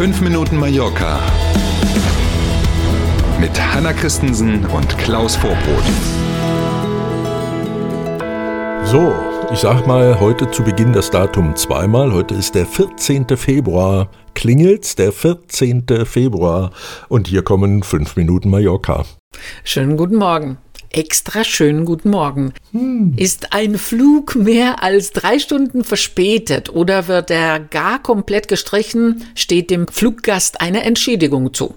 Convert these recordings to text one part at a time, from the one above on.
5 Minuten Mallorca mit Hanna Christensen und Klaus Vorbrot. So, ich sag mal heute zu Beginn das Datum zweimal. Heute ist der 14. Februar. Klingelt's, der 14. Februar. Und hier kommen 5 Minuten Mallorca. Schönen guten Morgen. Extra schönen guten Morgen. Hm. Ist ein Flug mehr als drei Stunden verspätet oder wird er gar komplett gestrichen, steht dem Fluggast eine Entschädigung zu.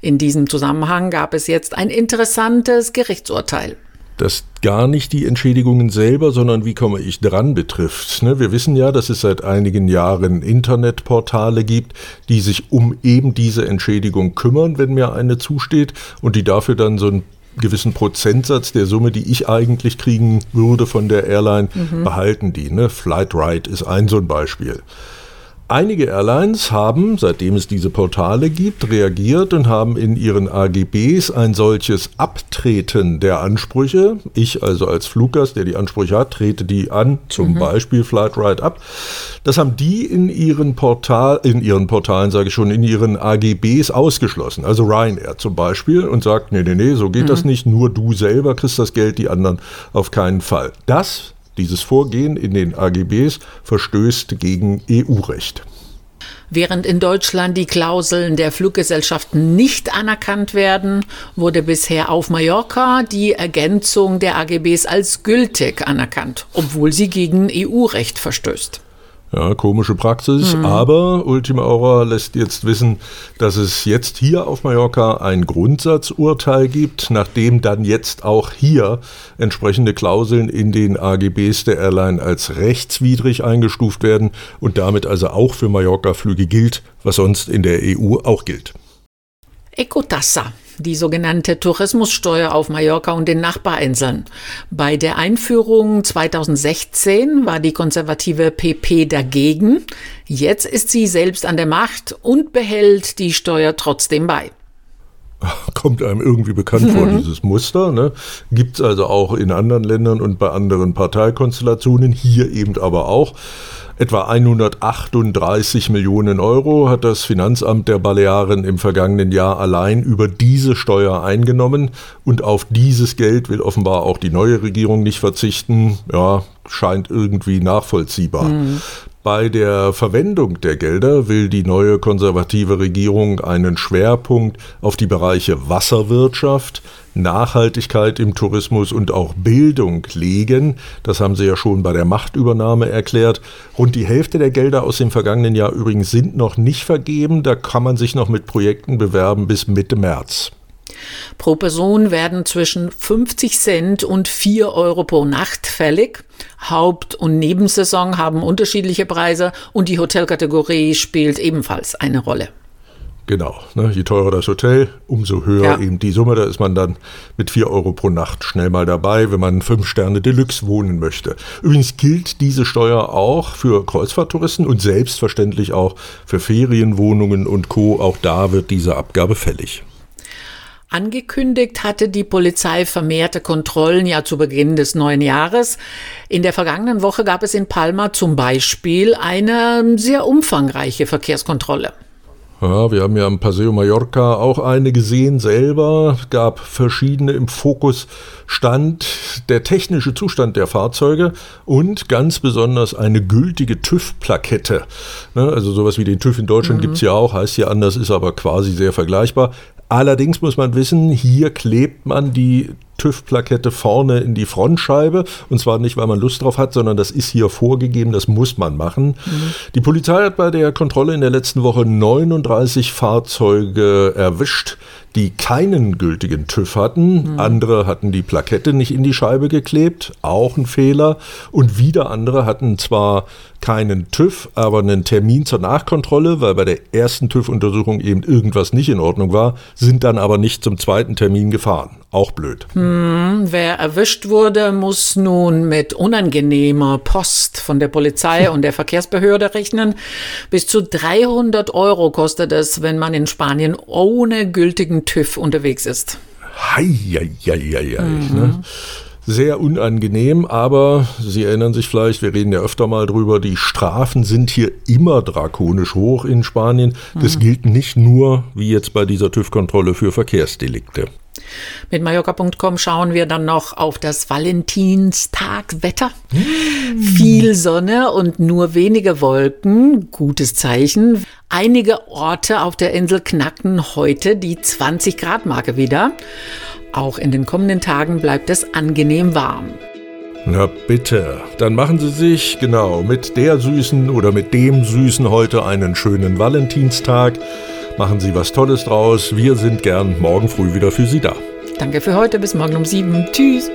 In diesem Zusammenhang gab es jetzt ein interessantes Gerichtsurteil das gar nicht die Entschädigungen selber, sondern wie komme ich dran betrifft. Ne, wir wissen ja, dass es seit einigen Jahren Internetportale gibt, die sich um eben diese Entschädigung kümmern, wenn mir eine zusteht und die dafür dann so einen gewissen Prozentsatz der Summe, die ich eigentlich kriegen würde von der Airline, mhm. behalten die. Ne? Flightride ist ein so ein Beispiel. Einige Airlines haben, seitdem es diese Portale gibt, reagiert und haben in ihren AGBs ein solches Abtreten der Ansprüche. Ich also als Fluggast, der die Ansprüche hat, trete die an, zum mhm. Beispiel Flightride ab. Das haben die in ihren Portal, in ihren Portalen, sage ich schon, in ihren AGBs ausgeschlossen. Also Ryanair zum Beispiel und sagt, nee, nee, nee, so geht mhm. das nicht. Nur du selber kriegst das Geld, die anderen auf keinen Fall. Das dieses Vorgehen in den AGBs verstößt gegen EU-Recht. Während in Deutschland die Klauseln der Fluggesellschaften nicht anerkannt werden, wurde bisher auf Mallorca die Ergänzung der AGBs als gültig anerkannt, obwohl sie gegen EU-Recht verstößt. Ja, komische Praxis, mhm. aber Ultima Aura lässt jetzt wissen, dass es jetzt hier auf Mallorca ein Grundsatzurteil gibt, nachdem dann jetzt auch hier entsprechende Klauseln in den AGBs der Airline als rechtswidrig eingestuft werden und damit also auch für Mallorca-Flüge gilt, was sonst in der EU auch gilt. Ecotassa die sogenannte Tourismussteuer auf Mallorca und den Nachbarinseln. Bei der Einführung 2016 war die konservative PP dagegen. Jetzt ist sie selbst an der Macht und behält die Steuer trotzdem bei kommt einem irgendwie bekannt vor, mhm. dieses Muster. Ne? Gibt es also auch in anderen Ländern und bei anderen Parteikonstellationen, hier eben aber auch. Etwa 138 Millionen Euro hat das Finanzamt der Balearen im vergangenen Jahr allein über diese Steuer eingenommen und auf dieses Geld will offenbar auch die neue Regierung nicht verzichten. Ja, scheint irgendwie nachvollziehbar. Mhm. Bei der Verwendung der Gelder will die neue konservative Regierung einen Schwerpunkt auf die Bereiche Wasserwirtschaft, Nachhaltigkeit im Tourismus und auch Bildung legen. Das haben sie ja schon bei der Machtübernahme erklärt. Rund die Hälfte der Gelder aus dem vergangenen Jahr übrigens sind noch nicht vergeben. Da kann man sich noch mit Projekten bewerben bis Mitte März. Pro Person werden zwischen 50 Cent und 4 Euro pro Nacht fällig. Haupt- und Nebensaison haben unterschiedliche Preise und die Hotelkategorie spielt ebenfalls eine Rolle. Genau, ne, je teurer das Hotel, umso höher ja. eben die Summe. Da ist man dann mit 4 Euro pro Nacht schnell mal dabei, wenn man 5 Sterne Deluxe wohnen möchte. Übrigens gilt diese Steuer auch für Kreuzfahrttouristen und selbstverständlich auch für Ferienwohnungen und Co. Auch da wird diese Abgabe fällig. Angekündigt hatte die Polizei vermehrte Kontrollen ja zu Beginn des neuen Jahres. In der vergangenen Woche gab es in Palma zum Beispiel eine sehr umfangreiche Verkehrskontrolle. Ja, wir haben ja am Paseo Mallorca auch eine gesehen selber. Gab verschiedene im Fokus stand der technische Zustand der Fahrzeuge und ganz besonders eine gültige TÜV-Plakette. Ne, also sowas wie den TÜV in Deutschland mhm. gibt es ja auch, heißt ja anders, ist aber quasi sehr vergleichbar. Allerdings muss man wissen, hier klebt man die TÜV-Plakette vorne in die Frontscheibe. Und zwar nicht, weil man Lust drauf hat, sondern das ist hier vorgegeben, das muss man machen. Mhm. Die Polizei hat bei der Kontrolle in der letzten Woche 39 Fahrzeuge erwischt, die keinen gültigen TÜV hatten. Mhm. Andere hatten die Plakette nicht in die Scheibe geklebt, auch ein Fehler. Und wieder andere hatten zwar keinen TÜV, aber einen Termin zur Nachkontrolle, weil bei der ersten TÜV-Untersuchung eben irgendwas nicht in Ordnung war, sind dann aber nicht zum zweiten Termin gefahren. Auch blöd. Hm, wer erwischt wurde, muss nun mit unangenehmer Post von der Polizei und der Verkehrsbehörde rechnen. Bis zu 300 Euro kostet es, wenn man in Spanien ohne gültigen TÜV unterwegs ist. Hei, hei, hei, hei, mhm. ne? Sehr unangenehm, aber Sie erinnern sich vielleicht, wir reden ja öfter mal drüber, die Strafen sind hier immer drakonisch hoch in Spanien. Das mhm. gilt nicht nur, wie jetzt bei dieser TÜV-Kontrolle, für Verkehrsdelikte. Mit Mallorca.com schauen wir dann noch auf das Valentinstagwetter. Mm. Viel Sonne und nur wenige Wolken, gutes Zeichen. Einige Orte auf der Insel knacken heute die 20 Grad Marke wieder. Auch in den kommenden Tagen bleibt es angenehm warm. Na bitte, dann machen Sie sich genau mit der Süßen oder mit dem Süßen heute einen schönen Valentinstag. Machen Sie was Tolles draus. Wir sind gern morgen früh wieder für Sie da. Danke für heute. Bis morgen um sieben. Tschüss.